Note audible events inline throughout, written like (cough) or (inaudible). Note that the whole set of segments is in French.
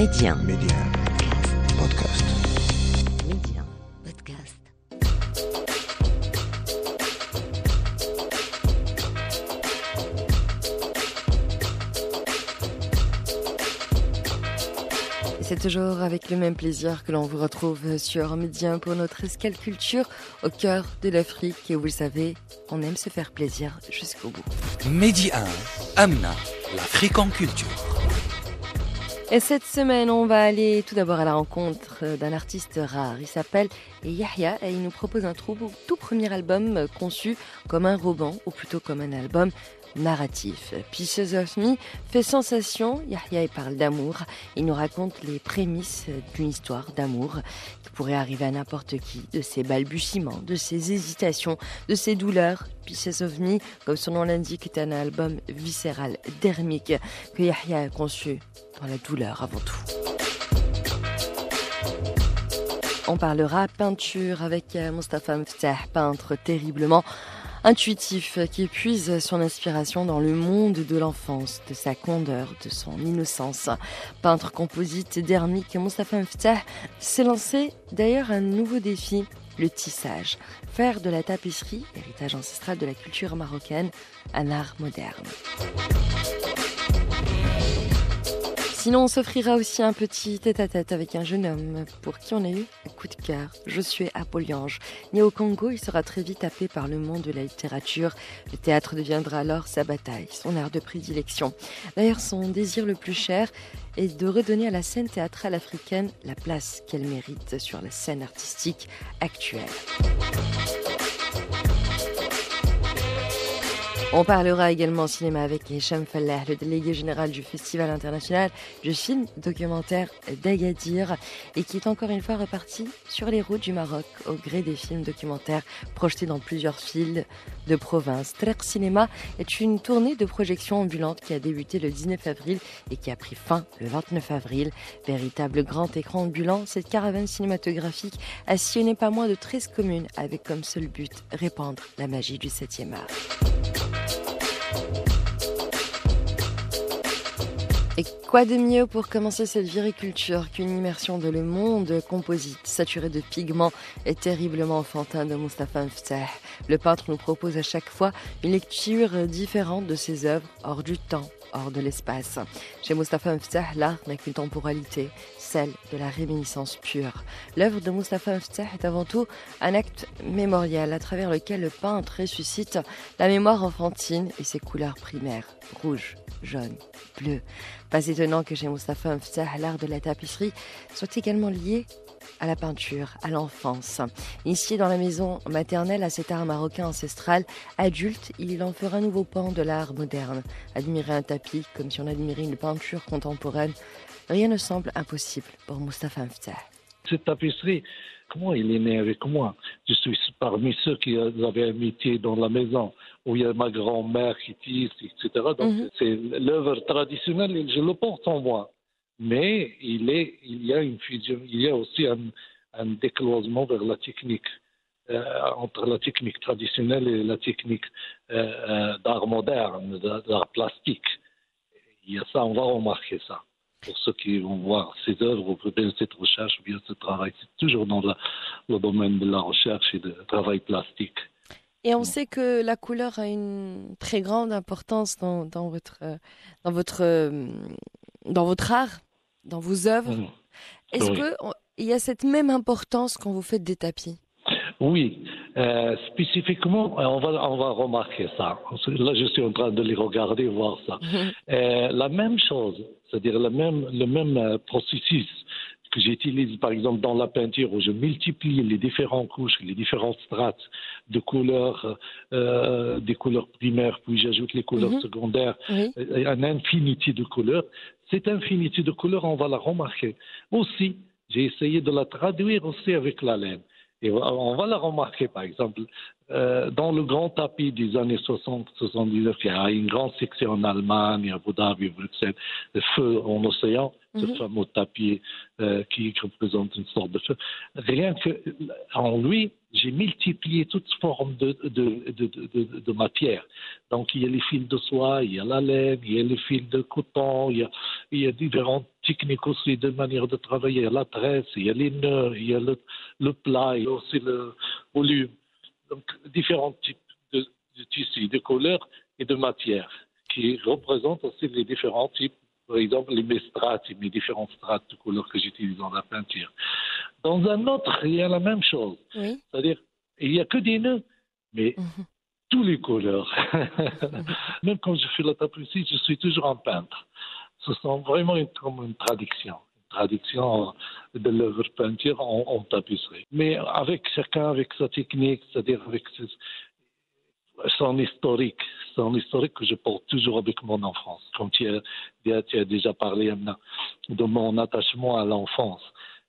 Médien. Médien. Podcast. Médien. Podcast. Et C'est toujours avec le même plaisir que l'on vous retrouve sur Médien pour notre escale culture au cœur de l'Afrique. Et vous le savez, on aime se faire plaisir jusqu'au bout. 1, Amna, l'Afrique en culture. Et cette semaine, on va aller tout d'abord à la rencontre d'un artiste rare. Il s'appelle Yahya et il nous propose un tout, tout premier album conçu comme un roman, ou plutôt comme un album narratif. Pieces of Me fait sensation. Yahya parle d'amour. Il nous raconte les prémices d'une histoire d'amour qui pourrait arriver à n'importe qui, de ses balbutiements, de ses hésitations, de ses douleurs. Pieces of Me, comme son nom l'indique, est un album viscéral, dermique, que Yahya a conçu dans la douleur avant tout. On parlera peinture avec Mustafa Mftah, peintre terriblement intuitif qui puise son inspiration dans le monde de l'enfance, de sa candeur, de son innocence. Peintre composite dermique, Mustafa Mftah s'est lancé d'ailleurs un nouveau défi, le tissage. Faire de la tapisserie, héritage ancestral de la culture marocaine, un art moderne. Sinon, on s'offrira aussi un petit tête-à-tête avec un jeune homme pour qui on a eu un coup de cœur, Josué Apoliange. Né au Congo, il sera très vite happé par le monde de la littérature. Le théâtre deviendra alors sa bataille, son art de prédilection. D'ailleurs, son désir le plus cher est de redonner à la scène théâtrale africaine la place qu'elle mérite sur la scène artistique actuelle. On parlera également cinéma avec Hicham Fallah, le délégué général du Festival international du film documentaire d'Agadir et qui est encore une fois reparti sur les routes du Maroc au gré des films documentaires projetés dans plusieurs villes de province. Trek Cinéma est une tournée de projection ambulante qui a débuté le 19 avril et qui a pris fin le 29 avril. Véritable grand écran ambulant, cette caravane cinématographique a sillonné pas moins de 13 communes avec comme seul but répandre la magie du 7e art. Et quoi de mieux pour commencer cette viriculture qu'une immersion de le monde composite, saturé de pigments et terriblement enfantin de Mustafa Mftah. Le peintre nous propose à chaque fois une lecture différente de ses œuvres, hors du temps, hors de l'espace. Chez Mustafa Mftah, l'art n'a qu'une temporalité, celle de la réminiscence pure. L'œuvre de Mustafa Mftah est avant tout un acte mémorial à travers lequel le peintre ressuscite la mémoire enfantine et ses couleurs primaires, rouge, jaune, bleu. Pas étonnant que chez Mustafa Mftah, l'art de la tapisserie soit également lié à la peinture, à l'enfance. Initié dans la maison maternelle à cet art marocain ancestral, adulte, il en fera un nouveau pan de l'art moderne. Admirer un tapis comme si on admirait une peinture contemporaine, rien ne semble impossible pour Mustafa Mftah. Cette tapisserie, comment il est né avec moi? Je suis parmi ceux qui avaient un métier dans la maison où il y a ma grand-mère qui tisse, etc. Donc Mhm. c'est l'œuvre traditionnelle et je le porte en moi. Mais il, est, il y a une fusion, il y a aussi un, un décloisement vers la technique, euh, entre la technique traditionnelle et la technique euh, euh, d'art moderne, d'art plastique. Il y a ça, on va remarquer ça. Pour ceux qui vont voir ces œuvres ou bien cette recherche ou bien ce travail, c'est toujours dans la- le domaine de la recherche et du travail plastique. Et on sait que la couleur a une très grande importance dans, dans votre, euh, dans, votre, euh, dans votre art, dans vos œuvres. Mhm. Est-ce Oui. que on- il y a cette même importance quand vous faites des tapis? Oui, euh, spécifiquement, euh, on va, on va remarquer ça. Là, je suis en train de les regarder, voir ça. Euh, la même chose, c'est-à-dire le même, le même euh, processus que j'utilise par exemple dans la peinture où je multiplie les différentes couches, les différentes strates de couleurs, euh, des couleurs primaires, puis j'ajoute les couleurs Mhm. secondaires, Oui. euh, un infinité de couleurs. Cette infinité de couleurs, on va la remarquer. Aussi, j'ai essayé de la traduire aussi avec la laine. Et on va la remarquer, par exemple, euh, dans le grand tapis des années 60-79, il y a une grande section en Allemagne, à Abu Dhabi, Bruxelles, le feu en océan, ce Mhm. fameux tapis euh, qui représente une sorte de feu. Rien que en lui, j'ai multiplié toutes formes de, de, de, de, matière. Donc, il y a les fils de soie, il y a la laine, il y a les fils de coton, il y a, il y a différents technique aussi de manière de travailler, la tresse, il y a les nœuds, il y a le, plat, il y a aussi le volume. Donc, différents types de, de tissus, de couleurs et de matières qui représentent aussi les différents types par exemple, les strates, mes différents strates de couleurs que j'utilise dans la peinture. Dans un autre, il y a la même chose. C'est-à-dire, il n'y a que des nœuds, mais mhm. tous les couleurs. (laughs) Même quand je fais la tapisserie, je suis toujours un peintre. Ce sont vraiment comme une traduction traduction de l'œuvre peinture en, tapisserie. Mais avec chacun, avec sa technique, c'est-à-dire avec son historique, son historique que je porte toujours avec mon enfance. Comme tu as, tu as déjà parlé de mon attachement à l'enfance.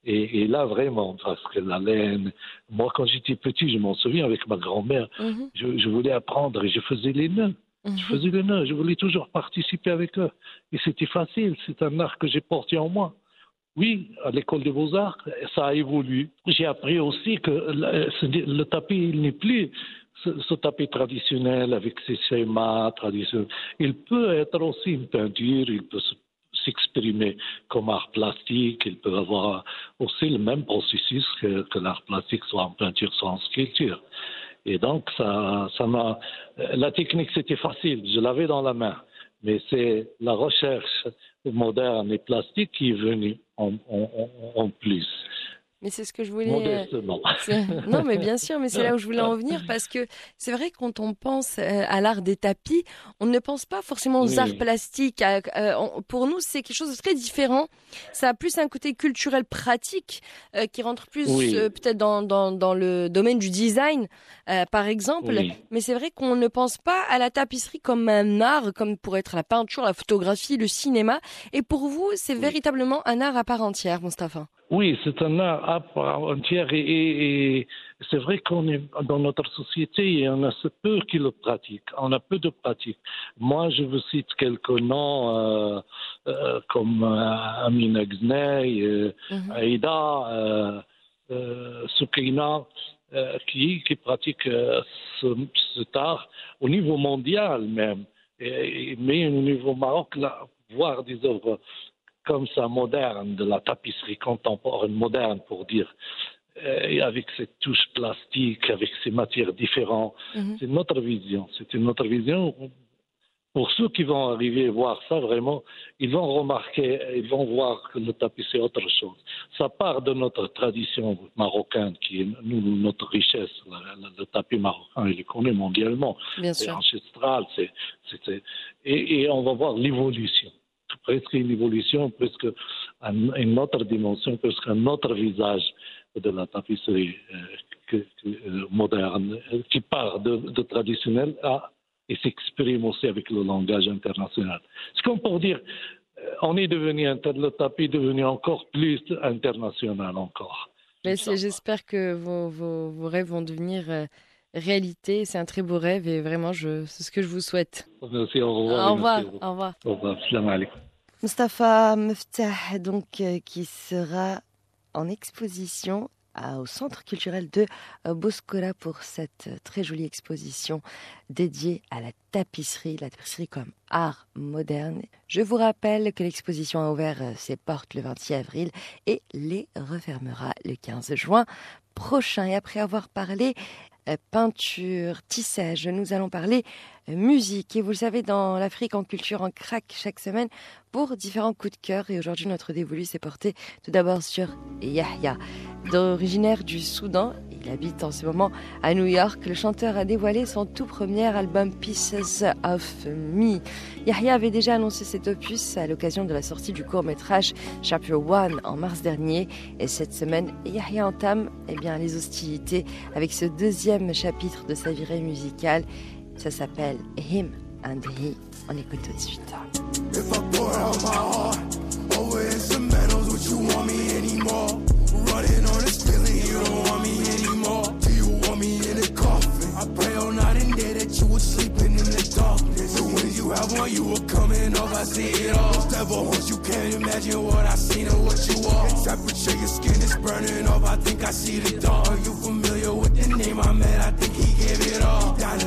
Et, là, vraiment, parce que la laine, moi, quand j'étais petit, je m'en souviens avec ma grand-mère, mhm. je, voulais apprendre et je faisais les nœuds. Je mhm. faisais les nœuds, je voulais toujours participer avec eux. Et c'était facile, c'est un art que j'ai porté en moi. Oui, à l'école des beaux-arts, ça a évolué. J'ai appris aussi que le, tapis, il n'est plus ce, tapis traditionnel avec ses schémas traditionnels. Il peut être aussi une peinture, il peut s'exprimer comme art plastique, il peut avoir aussi le même processus que, l'art plastique, soit en peinture, soit en sculpture. Et donc, ça, ça m'a. La technique, c'était facile, je l'avais dans la main. Mais c'est la recherche moderne et plastique qui est venue en, en plus. Mais c'est ce que je voulais. Euh, (laughs) non, mais bien sûr, mais c'est là où je voulais en venir parce que c'est vrai quand on pense euh, à l'art des tapis, on ne pense pas forcément aux arts plastiques. Euh, pour nous, c'est quelque chose de très différent. Ça a plus un côté culturel pratique qui rentre plus peut-être dans, dans, dans, le domaine du design, par exemple. Mais c'est vrai qu'on ne pense pas à la tapisserie comme un art, comme pour être la peinture, la photographie, le cinéma. Et pour vous, c'est véritablement un art à part entière, Mustapha. Oui, c'est un art à part entière et, c'est vrai qu'on est dans notre société et on a peu qui le pratiquent. On a peu de pratiques. Moi, je vous cite quelques noms euh, euh, comme euh, Amina Gnei, euh, mhm. Aïda, qui, qui pratiquent ce, cet art au niveau mondial même, mais au niveau Maroc, là, voir des œuvres comme ça moderne, de la tapisserie contemporaine moderne pour dire, euh, avec cette touche plastique, avec ces matières différentes. Mhm. C'est notre vision. C'est une autre vision. Pour ceux qui vont arriver à voir ça, vraiment, ils vont remarquer, ils vont voir que le tapis, c'est autre chose. Ça part de notre tradition marocaine, qui est nous, notre richesse. Le, tapis marocain, il est connu mondialement. C'est ancestral. C'est, et, et on va voir l'évolution presque une évolution, presque une autre dimension, presque un autre visage de la tapisserie euh, euh, moderne, qui part de, traditionnel à, et s'exprime aussi avec le langage international. C'est comme pour dire, euh, on est devenu, le tapis est devenu encore plus international encore. J'espère que vos, vos, rêves vont devenir réalité. C'est un très beau rêve et vraiment, c'est ce que je vous souhaite. Merci, au revoir. Au revoir. Au revoir. Au revoir. Salam Mustafa Meftah, donc, euh, qui sera en exposition au Centre culturel de euh, Boscola pour cette euh, très jolie exposition dédiée à la tapisserie, la tapisserie comme art moderne. Je vous rappelle que l'exposition a ouvert ses portes le 26 avril et les refermera le 15 juin prochain. Et après avoir parlé peinture, tissage, nous allons parler musique. Et vous le savez, dans l'Afrique en culture, en craque chaque semaine pour différents coups de cœur. Et aujourd'hui, notre dévolu s'est porté tout d'abord sur Yahya. Originaire du Soudan, il habite en ce moment à New York. Le chanteur a dévoilé son tout premier album Pieces of Me. Yahya avait déjà annoncé cet opus à l'occasion de la sortie du court-métrage Chapter One en mars dernier. Et cette semaine, Yahya entame eh bien, les hostilités avec ce deuxième chapitre de sa virée musicale. Ça s'appelle Him and He. On écoute tout de suite. If I pour out my heart over instrumentals, would you want me anymore? Running on this feeling, you don't want me anymore. Do you want me in a coffin? I pray all night and day that you were sleeping in the darkness. The when you have one, you were coming off, oh, I see it all. Devil horse, you can't imagine what I seen and what you are. Temperature, your skin is burning off, I think I see the dawn. Are you familiar with the name I met? I think he gave it all. Died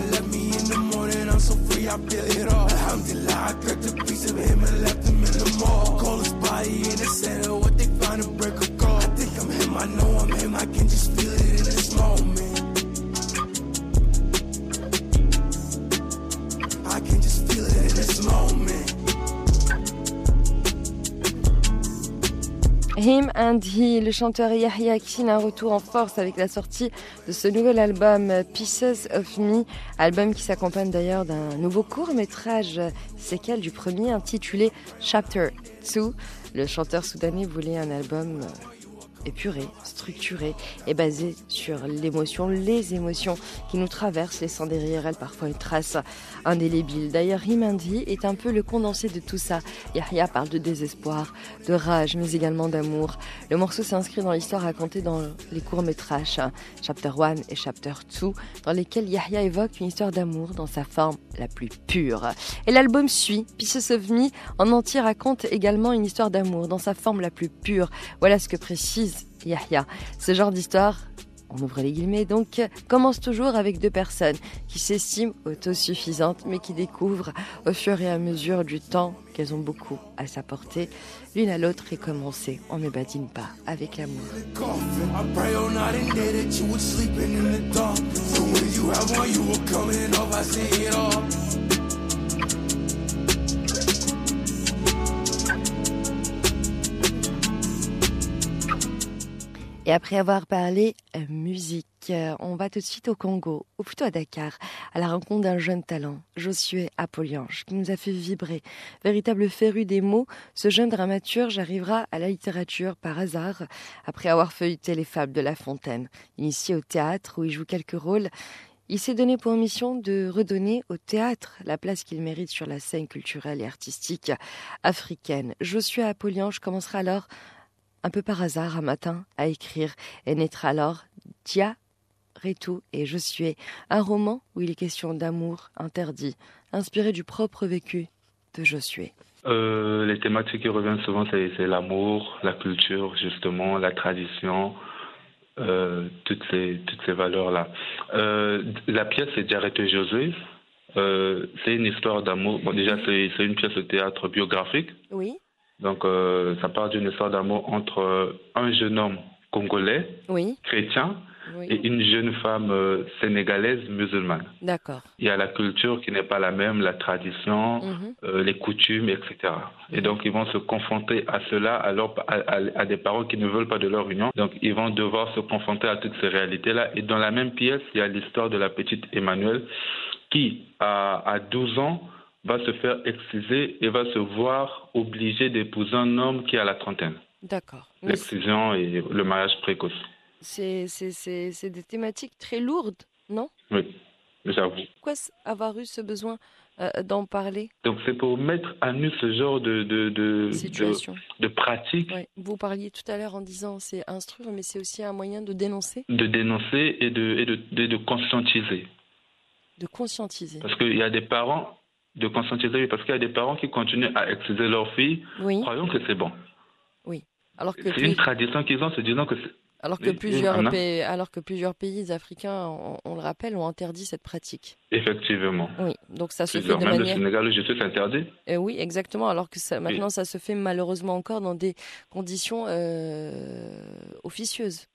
I feel it all. Alhamdulillah, I cracked a piece of him and left him in the mall. Coldest body in the center, what they find a break Him and He, le chanteur Yahya Kin, un retour en force avec la sortie de ce nouvel album Pieces of Me, album qui s'accompagne d'ailleurs d'un nouveau court métrage séquel du premier intitulé Chapter 2. Le chanteur soudanais voulait un album épuré, structuré et basé sur l'émotion, les émotions qui nous traversent, laissant derrière elles parfois une trace indélébile. D'ailleurs, Himandi est un peu le condensé de tout ça. Yahya parle de désespoir, de rage, mais également d'amour. Le morceau s'inscrit dans l'histoire racontée dans les courts-métrages Chapter 1 et Chapter 2, dans lesquels Yahya évoque une histoire d'amour dans sa forme la plus pure. Et l'album suit. Pieces of Me en entier raconte également une histoire d'amour dans sa forme la plus pure. Voilà ce que précise Ce genre d'histoire, on ouvre les guillemets, donc commence toujours avec deux personnes qui s'estiment autosuffisantes mais qui découvrent au fur et à mesure du temps qu'elles ont beaucoup à s'apporter. L'une à l'autre et comme on sait, on ne badine pas avec l'amour. Et après avoir parlé euh, musique, euh, on va tout de suite au Congo, ou plutôt à Dakar, à la rencontre d'un jeune talent, Josué Apoliange, qui nous a fait vibrer. Véritable féru des mots, ce jeune dramaturge arrivera à la littérature par hasard, après avoir feuilleté les fables de La Fontaine. Initié au théâtre, où il joue quelques rôles, il s'est donné pour mission de redonner au théâtre la place qu'il mérite sur la scène culturelle et artistique africaine. Josué Apoliange commencera alors un peu par hasard un matin à écrire et naîtra alors Dia Retou et Je suis, un roman où il est question d'amour interdit, inspiré du propre vécu de Josué. Euh, les thématiques qui reviennent souvent, c'est l'amour, la culture, justement, la tradition, euh, toutes ces, toutes ces valeurs-là. Euh, la pièce, c'est Diarrêté Josué. c'est une histoire d'amour. Bon, déjà, c'est une pièce de théâtre biographique. Oui. Donc, euh, ça part d'une histoire d'amour entre euh, un jeune homme congolais, chrétien, et une jeune femme euh, sénégalaise musulmane. D'accord. Il y a la culture qui n'est pas la même, la tradition, mhm. les coutumes, etc. Et donc, ils vont se confronter à cela, à, à, des parents qui ne veulent pas de leur union. Donc, ils vont devoir se confronter à toutes ces réalités-là. Et dans la même pièce, il y a l'histoire de la petite Emmanuelle qui, à, à 12 ans, va se faire exciser et va se voir obligé d'épouser un homme qui a la trentaine. D'accord. L'excision et le mariage précoce. C'est des thématiques très lourdes, non? Oui, j'avoue. Pourquoi avoir eu ce besoin euh, d'en parler? Donc c'est pour mettre à nu ce genre de, de, de, Situation. de, pratique. Vous parliez tout à l'heure en disant c'est instruire, mais c'est aussi un moyen de dénoncer De dénoncer et de, et de, de conscientiser. De conscientiser. Parce qu'il y a des parents de conscientiser, parce qu'il y a des parents qui continuent à excuser leurs filles, oui. croyons que c'est bon. Oui. Alors que c'est une tradition qu'ils ont, se disant que c'est. Alors que, plusieurs pays, alors que plusieurs pays africains, on, le rappelle, ont interdit cette pratique. Effectivement. Oui, donc ça se fait de même manière... le Sénégal, je suis interdit. Euh, oui, exactement. Alors que ça, maintenant, ça se fait malheureusement encore dans des conditions euh, officieuses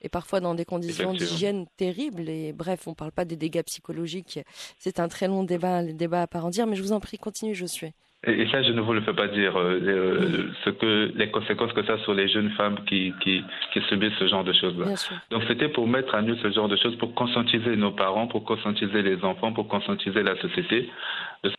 et parfois dans des conditions d'hygiène terribles. Et bref, on ne parle pas des dégâts psychologiques. C'est un très long débat, débat à part en dire, mais je vous en prie, continuez, je suis. Et, ça, je ne vous le fais pas dire, euh, euh, ce que, les conséquences que ça a sur les jeunes femmes qui, qui, qui subissent ce genre de choses-là. Donc, c'était pour mettre à nu ce genre de choses, pour conscientiser nos parents, pour conscientiser les enfants, pour conscientiser la société.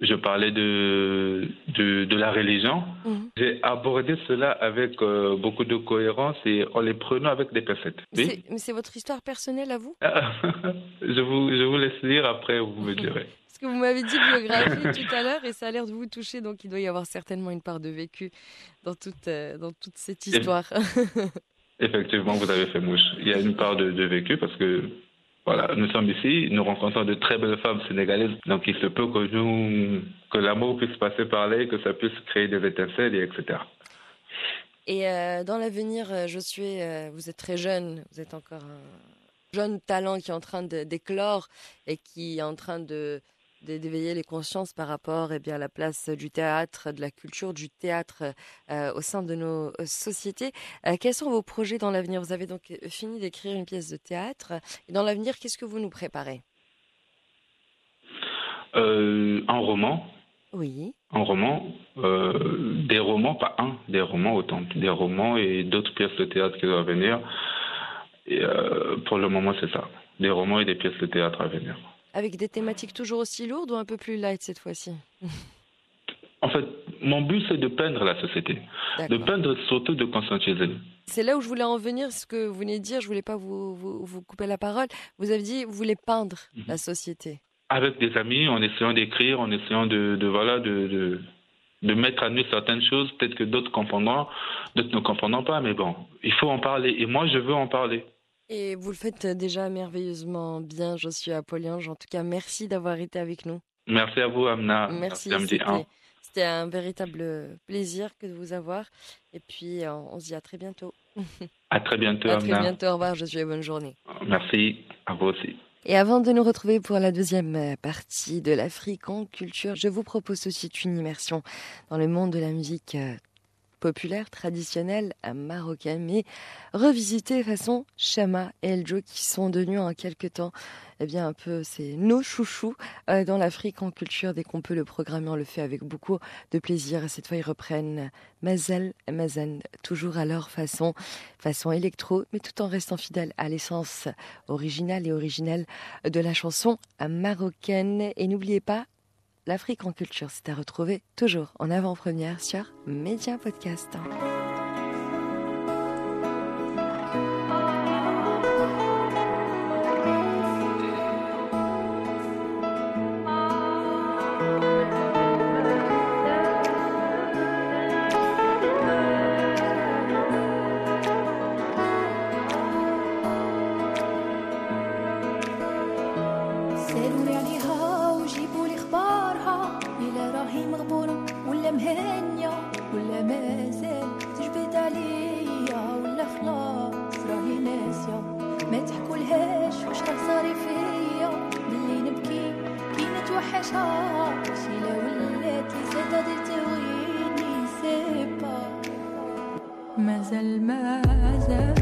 Je parlais de, de, de la religion. Mhm. J'ai abordé cela avec euh, beaucoup de cohérence et en les prenant avec des pincettes. Mais c'est votre histoire personnelle à vous? (laughs) Je, vous, je vous laisse lire, après vous me direz que vous m'avez dit biographie (laughs) tout à l'heure et ça a l'air de vous toucher, donc il doit y avoir certainement une part de vécu dans toute, euh, dans toute cette histoire. (laughs) Effectivement, vous avez fait mouche. Il y a une part de, vécu parce que voilà, nous sommes ici, nous rencontrons de très belles femmes sénégalaises, donc il se peut que nous, que l'amour puisse passer par là, que ça puisse créer des étincelles, et etc. Et euh, dans l'avenir, euh, je suis, vous êtes très jeune, vous êtes encore un jeune talent qui est en train d'éclore et qui est en train de d'éveiller les consciences par rapport eh bien, à la place du théâtre, de la culture du théâtre euh, au sein de nos euh, sociétés. Euh, quels sont vos projets dans l'avenir? Vous avez donc fini d'écrire une pièce de théâtre. Et dans l'avenir, qu'est-ce que vous nous préparez? Un roman. Oui. Un roman, des romans, pas un, des romans autant, des romans et d'autres pièces de théâtre qui doivent venir. Et pour le moment, c'est ça, des romans et des pièces de théâtre à venir. Avec des thématiques toujours aussi lourdes ou un peu plus light cette fois-ci En fait, mon but, c'est de peindre la société. De peindre, surtout de conscientiser. C'est là où je voulais en venir, ce que vous venez de dire, je voulais pas vous, vous, couper la parole. Vous avez dit, vous voulez peindre mhm. la société. Avec des amis, en essayant d'écrire, en essayant de, de voilà, de, de, de, mettre à nu certaines choses, peut-être que d'autres comprendront, d'autres ne comprendront pas, mais bon, il faut en parler. Et moi, je veux en parler. Et vous le faites déjà merveilleusement bien, Josué Apollon. En tout cas, merci d'avoir été avec nous. Merci à vous, Amna. Merci. merci c'était un véritable plaisir que de vous avoir. Et puis, euh, on se dit à très bientôt. À très bientôt. à très bientôt. Au revoir, je suis bonne journée. Merci. À vous aussi. Et avant de nous retrouver pour la deuxième euh, partie de l'Afrique en culture, je vous propose aussi une immersion dans le monde de la musique euh, populaire, traditionnelle marocaine, mais revisitée façon Shama et Eljo qui sont devenus en quelque temps eh bien un peu c'est nos chouchous euh, dans l'Afrique en culture. Dès qu'on peut le programmer, on le fait avec beaucoup de plaisir. Et cette fois, ils reprennent Mazel Mazen, toujours à leur façon, façon électro, mais tout en restant fidèles à l'essence originale et originelle de la chanson marocaine. Et n'oubliez pas, L'Afrique en culture, c'est à retrouver toujours en avant-première sur Média Podcast. عطشان شي لو ولات مازال مازال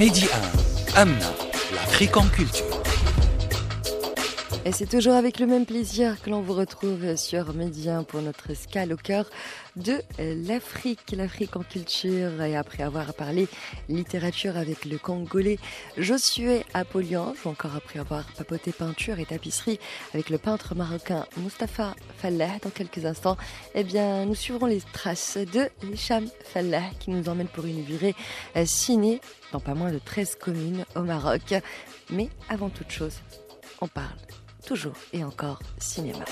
Média 1, Amna, l'Afrique en culture. Et c'est toujours avec le même plaisir que l'on vous retrouve sur Médien pour notre escale au cœur de l'Afrique, l'Afrique en culture. Et après avoir parlé littérature avec le Congolais Josué Apollon, ou encore après avoir papoté peinture et tapisserie avec le peintre marocain Mustapha Fallah dans quelques instants, eh bien, nous suivrons les traces de Hicham Fallah qui nous emmène pour une virée ciné dans pas moins de 13 communes au Maroc. Mais avant toute chose, on parle toujours et encore cinéma.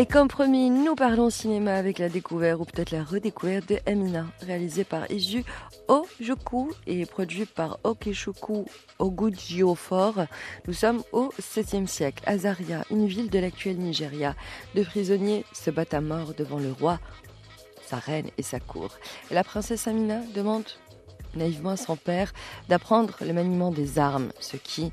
Et comme promis, nous parlons cinéma avec la découverte ou peut-être la redécouverte de Amina, réalisée par Iju Ojoku et produit par Okeshoku Ogujiofor. Nous sommes au 7e siècle. Azaria, une ville de l'actuel Nigeria. Deux prisonniers se battent à mort devant le roi, sa reine et sa cour. La princesse Amina demande naïvement à son père d'apprendre le maniement des armes, ce qui,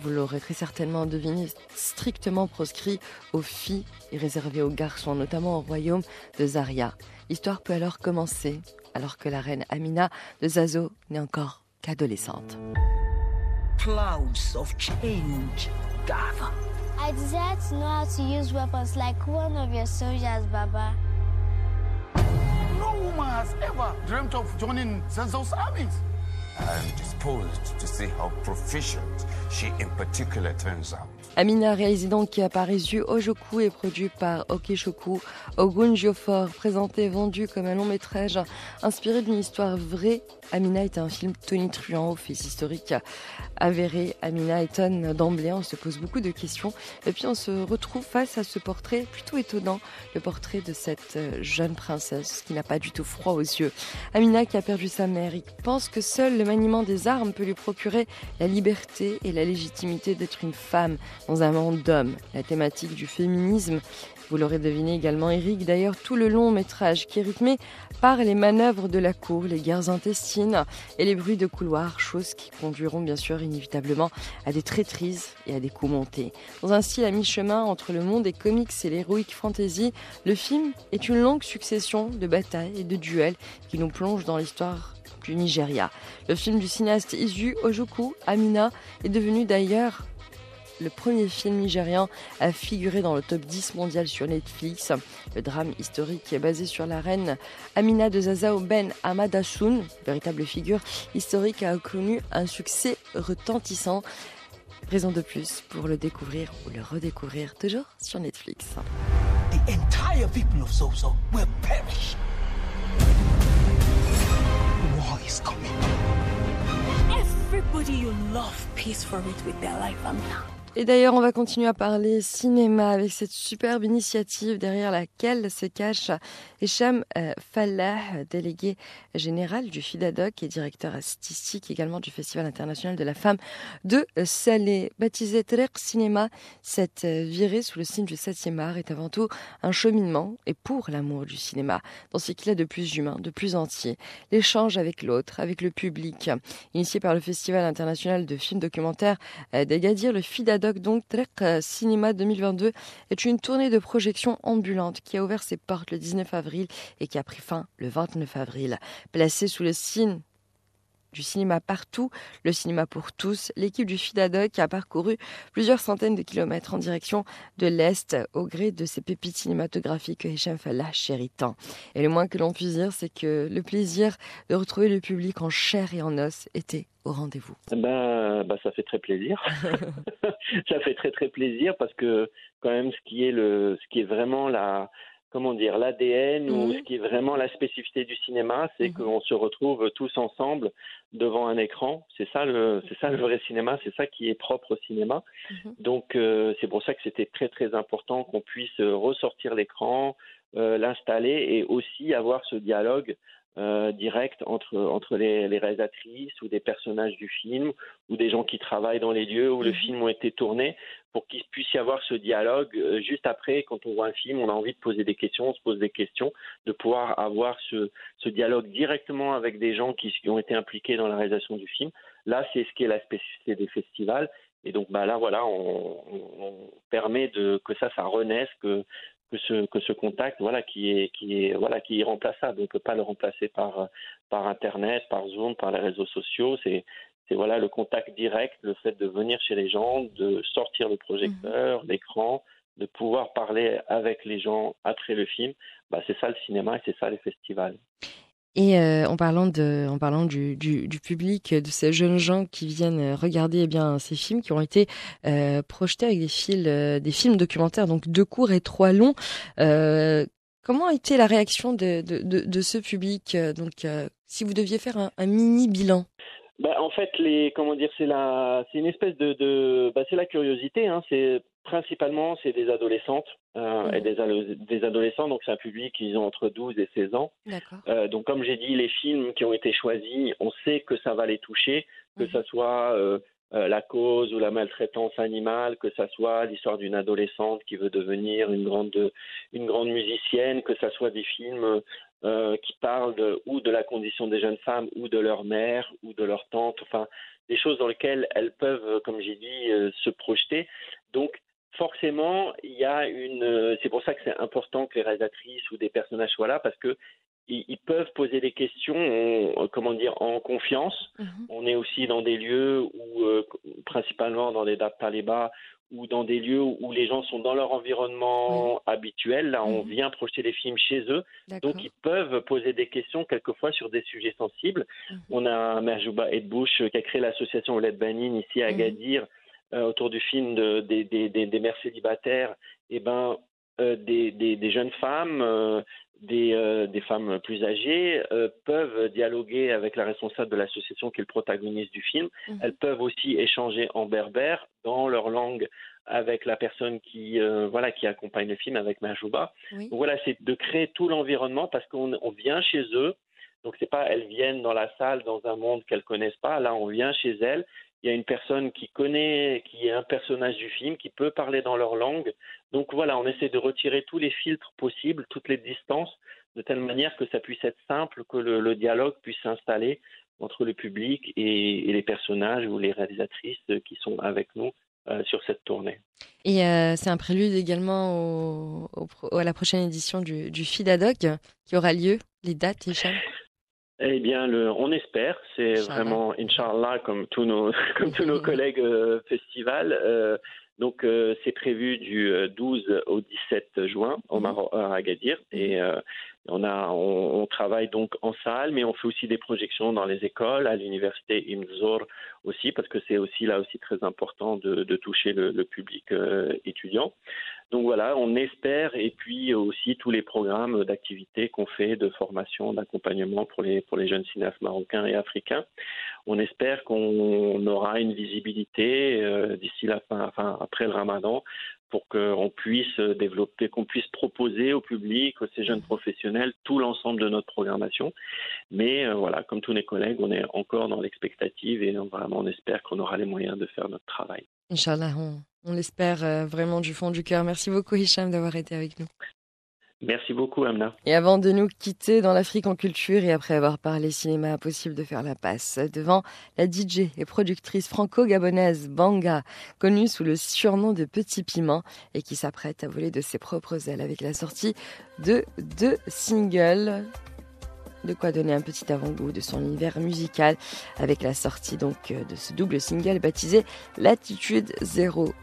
vous l'aurez très certainement deviné, strictement proscrit aux filles et réservé aux garçons, notamment au royaume de Zaria. L'histoire peut alors commencer, alors que la reine Amina de Zazo n'est encore qu'adolescente. Clouds of change gather. I desire to know how to use weapons like one of your soldiers, Baba. No woman has ever dreamt of joining Zazo's armies. I'm disposed to see how proficient she in particular turns out. Amina, réalisé donc par Izu Ojoku et produit par Okeshoku Ogun Jiofor, présenté et vendu comme un long métrage inspiré d'une histoire vraie. Amina est un film tonitruant aux faits historiques avérés. Amina étonne d'emblée, on se pose beaucoup de questions et puis on se retrouve face à ce portrait plutôt étonnant, le portrait de cette jeune princesse qui n'a pas du tout froid aux yeux. Amina qui a perdu sa mère, il pense que seul le maniement des armes peut lui procurer la liberté et la légitimité d'être une femme dans un monde d'hommes. La thématique du féminisme, vous l'aurez deviné également, Eric, d'ailleurs tout le long métrage qui est rythmé par les manœuvres de la cour, les guerres intestines et les bruits de couloirs, choses qui conduiront bien sûr inévitablement à des traîtrises et à des coups montés. Dans un style à mi-chemin entre le monde des comics et l'héroïque fantasy, le film est une longue succession de batailles et de duels qui nous plongent dans l'histoire du Nigeria. Le film du cinéaste Izu Ojoku, Amina, est devenu d'ailleurs le premier film nigérian à figurer dans le top 10 mondial sur Netflix. Le drame historique est basé sur la reine Amina de Zazao Ben Amadassoun, véritable figure historique, a connu un succès retentissant. Raison de plus pour le découvrir ou le redécouvrir toujours sur Netflix. The entire people of Zozo will perish. War is coming. Everybody you love pays for it with their life, Amina. Et d'ailleurs, on va continuer à parler cinéma avec cette superbe initiative derrière laquelle se cache Hicham euh, Fallah, délégué général du FIDADOC et directeur artistique également du Festival international de la femme de Salé. Baptisé Trek Cinéma, cette euh, virée sous le signe du 7e art est avant tout un cheminement et pour l'amour du cinéma, dans ce qu'il a de plus humain, de plus entier. L'échange avec l'autre, avec le public. Initié par le Festival international de films documentaires euh, d'Agadir, le FIDADOC donc Trek euh, Cinéma 2022 est une tournée de projection ambulante qui a ouvert ses portes le 19 avril et qui a pris fin le 29 avril. Placée sous le signe du cinéma partout, le cinéma pour tous, l'équipe du FIDADOC a parcouru plusieurs centaines de kilomètres en direction de l'Est au gré de ces pépites cinématographiques que Hicham Fallah chérit tant. Et le moins que l'on puisse dire, c'est que le plaisir de retrouver le public en chair et en os était au rendez-vous ben, ben, ça fait très plaisir. (laughs) ça fait très très plaisir parce que quand même ce qui est le, ce qui est vraiment la, comment dire, l'ADN ou Mhm. ce qui est vraiment la spécificité du cinéma, c'est Mhm. qu'on se retrouve tous ensemble devant un écran. C'est ça le, c'est ça le vrai cinéma, c'est ça qui est propre au cinéma. Mhm. Donc euh, c'est pour ça que c'était très très important qu'on puisse euh, ressortir l'écran, euh, l'installer et aussi avoir ce dialogue euh, direct entre entre les, les réalisatrices ou des personnages du film ou des gens qui travaillent dans les lieux où le Mhm. film a été tourné pour qu'il puisse y avoir ce dialogue euh, juste après quand on voit un film on a envie de poser des questions on se pose des questions de pouvoir avoir ce, ce dialogue directement avec des gens qui, qui ont été impliqués dans la réalisation du film là c'est ce qui est la spécificité des festivals et donc bah là voilà on, on- on permet de que ça ça renaisse que que ce que ce contact voilà qui est qui est voilà qui est irremplaçable. On ne peut pas le remplacer par par internet, par Zoom, par les réseaux sociaux. C'est c'est voilà le contact direct, le fait de venir chez les gens, de sortir le projecteur, mmh. l'écran, de pouvoir parler avec les gens après le film. Bah, c'est ça le cinéma et c'est ça les festivals. Et euh, en parlant, de, en parlant du, du, du, public, de ces jeunes gens qui viennent regarder eh bien, ces films qui ont été euh, projetés avec des, fils, euh, des films documentaires, donc deux courts et trois longs, euh, comment a été la réaction de, de, de, de ce public Donc, si vous deviez faire un, un mini bilan? Bah, en fait, les comment dire, c'est la, c'est une espèce de, de bah, c'est la curiosité. Hein, c'est principalement c'est des adolescentes euh, et mmh. des, des, adolescents, donc c'est un public qui ont entre 12 et 16 ans. Euh, donc comme j'ai dit, les films qui ont été choisis, on sait que ça va les toucher, que ce mmh. soit euh, euh, la cause ou la maltraitance animale, que ça soit l'histoire d'une adolescente qui veut devenir une grande, une grande musicienne, que ça soit des films euh, qui parlent de, ou de la condition des jeunes femmes ou de leur mère ou de leur tante, enfin des choses dans lesquelles elles peuvent, comme j'ai dit, euh, se projeter. Donc forcément, il y a une. C'est pour ça que c'est important que les réalisatrices ou des personnages soient là parce que ils, peuvent poser des questions, euh, comment dire, en confiance. Mhm. On est aussi dans des lieux où, euh, principalement dans des dates talibas, ou dans des lieux où les gens sont dans leur environnement habituel. Là, on mhm. vient projeter les films chez eux, donc ils peuvent poser des questions quelquefois sur des sujets sensibles. Mhm. On a Merjouba Edbouch qui a créé l'association Ouled Banin ici à Agadir euh, autour du film de, des, des, des, mères célibataires. Et eh ben, des, des, jeunes femmes, des, euh, des, femmes plus âgées euh, peuvent dialoguer avec la responsable de l'association qui est le protagoniste du film. Mhm. Elles peuvent aussi échanger en berbère dans leur langue avec la personne qui euh, voilà qui accompagne le film avec Mahjouba. voilà, c'est de créer tout l'environnement parce qu'on on vient chez eux. Donc c'est pas elles viennent dans la salle dans un monde qu'elles connaissent pas. Là, on vient chez elles il y a une personne qui connaît, qui est un personnage du film, qui peut parler dans leur langue. Donc voilà, on essaie de retirer tous les filtres possibles, toutes les distances, de telle manière que ça puisse être simple, que le, dialogue puisse s'installer entre le public et, les personnages ou les réalisatrices qui sont avec nous euh, sur cette tournée. Et euh, c'est un prélude également à la prochaine édition du, FIDADOC qui aura lieu. Les dates, Hicham eh bien, le, on espère. C'est vraiment, Inch'Allah, comme tous nos, (laughs) comme tous nos (laughs) collègues euh, festivals. Euh, donc, euh, c'est prévu du 12 euh, au 17 juin au mhm. Maroc, à Agadir. Et euh, on, a, on, travaille donc en salle, mais on fait aussi des projections dans les écoles, à l'université Imzor aussi, parce que c'est aussi là aussi très important de, toucher le, public étudiant. Donc voilà, on espère, et puis aussi tous les programmes d'activité qu'on fait de formation, d'accompagnement pour les, pour les jeunes cinéastes marocains et africains. On espère qu'on aura une visibilité euh, d'ici la fin, enfin après le ramadan, pour qu'on puisse développer, qu'on puisse proposer au public, à ces jeunes professionnels, tout l'ensemble de notre programmation. Mais euh, voilà, comme tous mes collègues, on est encore dans l'expectative et vraiment on espère qu'on aura les moyens de faire notre travail. Inch'Allah, on l'espère euh, vraiment du fond du cœur. Merci beaucoup Hicham d'avoir été avec nous. Merci beaucoup, Amna. Et avant de nous quitter dans l'Afrique en culture et après avoir parlé cinéma, impossible de faire la passe devant la DJ et productrice franco-gabonaise Banga, connue sous le surnom de Petit Piment et qui s'apprête à voler de ses propres ailes avec la sortie de deux singles de quoi donner un petit avant-goût de son univers musical avec la sortie donc euh, de ce double single baptisé Latitude 000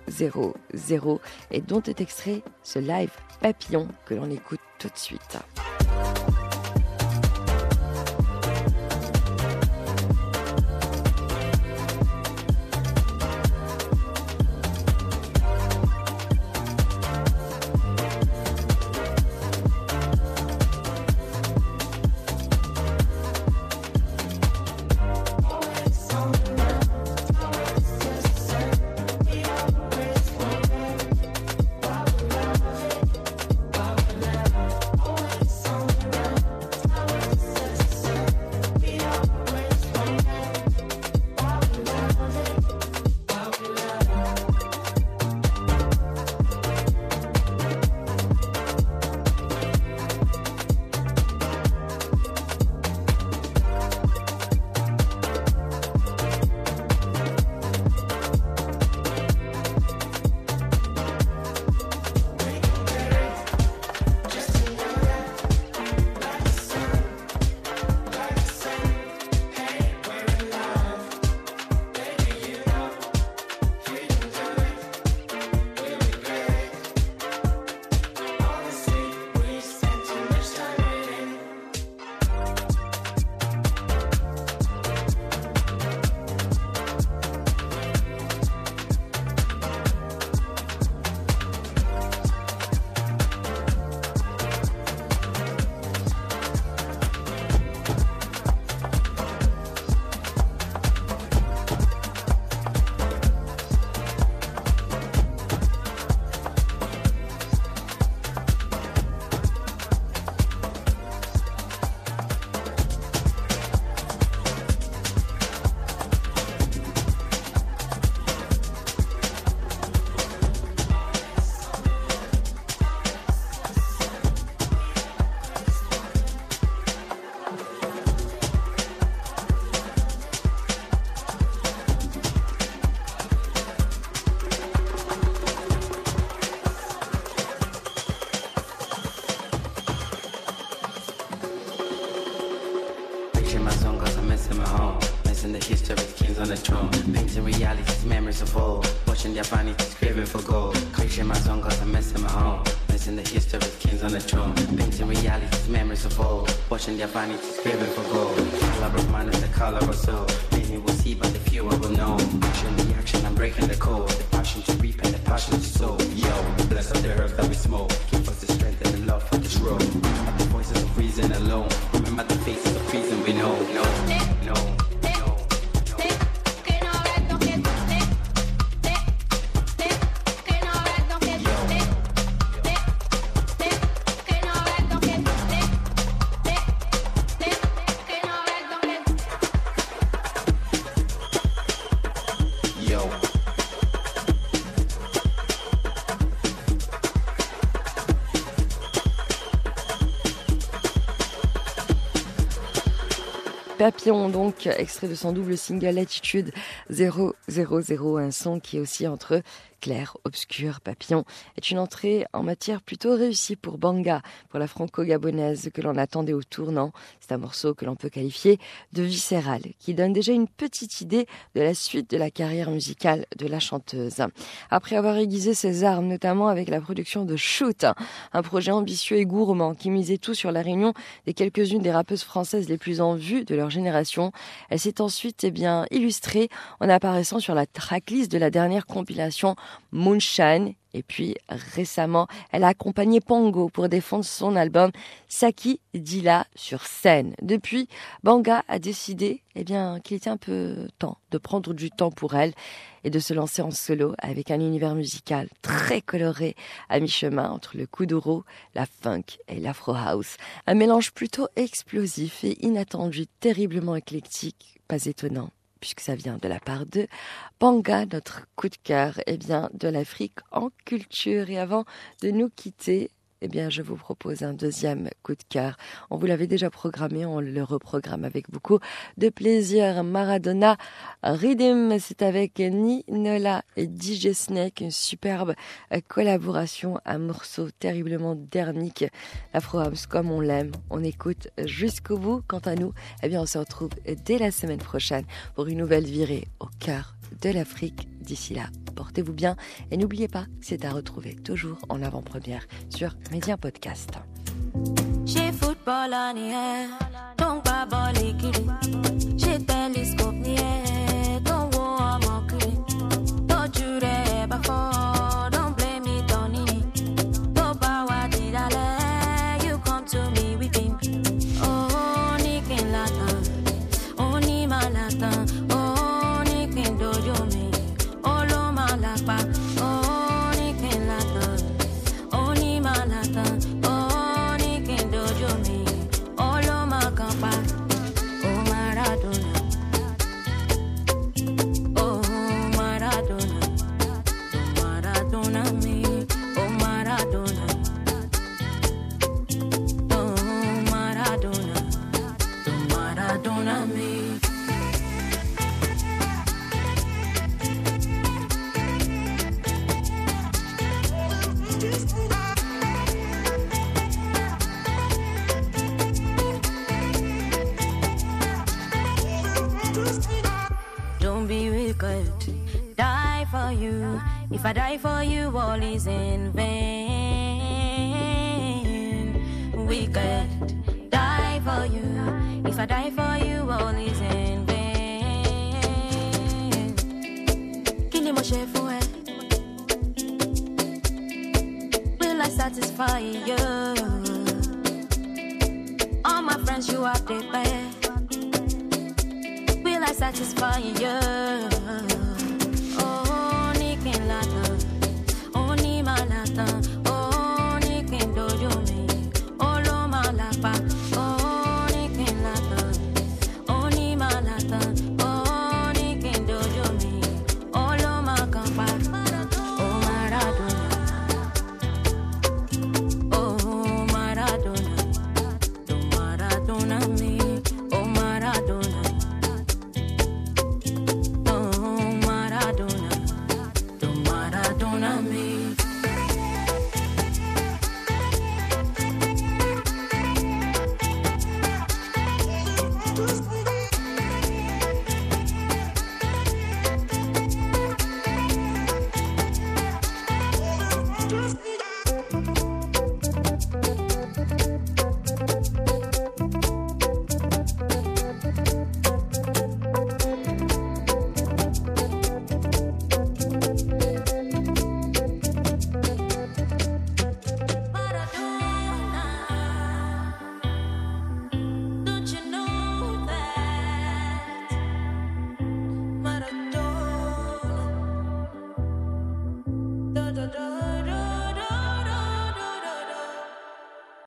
et dont est extrait ce live papillon que l'on écoute tout de suite. Missing the history of kings on the throne. Painting realities, memories of old. Watching their vanities, craving for gold. Creating my song cause I'm missing my home. Missing the history of kings on the throne. Painting realities, memories of old. Watching their vanities, craving for gold. Color of man is the color of soul. Many will see, but the few will know. Action, the action, I'm breaking the code. The passion to reap and the passion to sow. Yo, bless up the herbs that we smoke. Give us the strength and the love for this road. At the voices of reason alone. Remember the faces of reason we know. No, no. Papillon, donc, extrait de son double single Attitude 000, un son qui est aussi entre clair, obscur, papillon, est une entrée en matière plutôt réussie pour Banga, pour la franco-gabonaise que l'on attendait au tournant. C'est un morceau que l'on peut qualifier de viscéral, qui donne déjà une petite idée de la suite de la carrière musicale de la chanteuse. Après avoir aiguisé ses armes, notamment avec la production de Shoot, un projet ambitieux et gourmand qui misait tout sur la réunion des quelques-unes des rappeuses françaises les plus en vue de leur génération, elle s'est ensuite eh bien, illustrée en apparaissant sur la tracklist de la dernière compilation Moonshine. Et puis récemment, elle a accompagné Pongo pour défendre son album Saki Dila sur scène. Depuis, Banga a décidé eh qu'il était un peu temps de prendre du temps pour elle et de se lancer en solo avec un univers musical très coloré à mi-chemin entre le kuduro, la funk et l'afro house. Un mélange plutôt explosif et inattendu, terriblement éclectique, pas étonnant puisque ça vient de la part de Banga, notre coup de cœur, eh bien, de l'Afrique en culture. Et avant de nous quitter, eh bien, je vous propose un deuxième coup de cœur. On vous l'avait déjà programmé, on le reprogramme avec beaucoup de plaisir. Maradona Rhythm, c'est avec Ninola et DJ une superbe collaboration, un morceau terriblement dernique. Afro comme on l'aime, on écoute jusqu'au bout. Quant à nous, eh bien, on se retrouve dès la semaine prochaine pour une nouvelle virée au cœur de l'Afrique. D'ici là, portez-vous bien et n'oubliez pas, c'est à retrouver toujours en avant-première sur Média Podcast. You,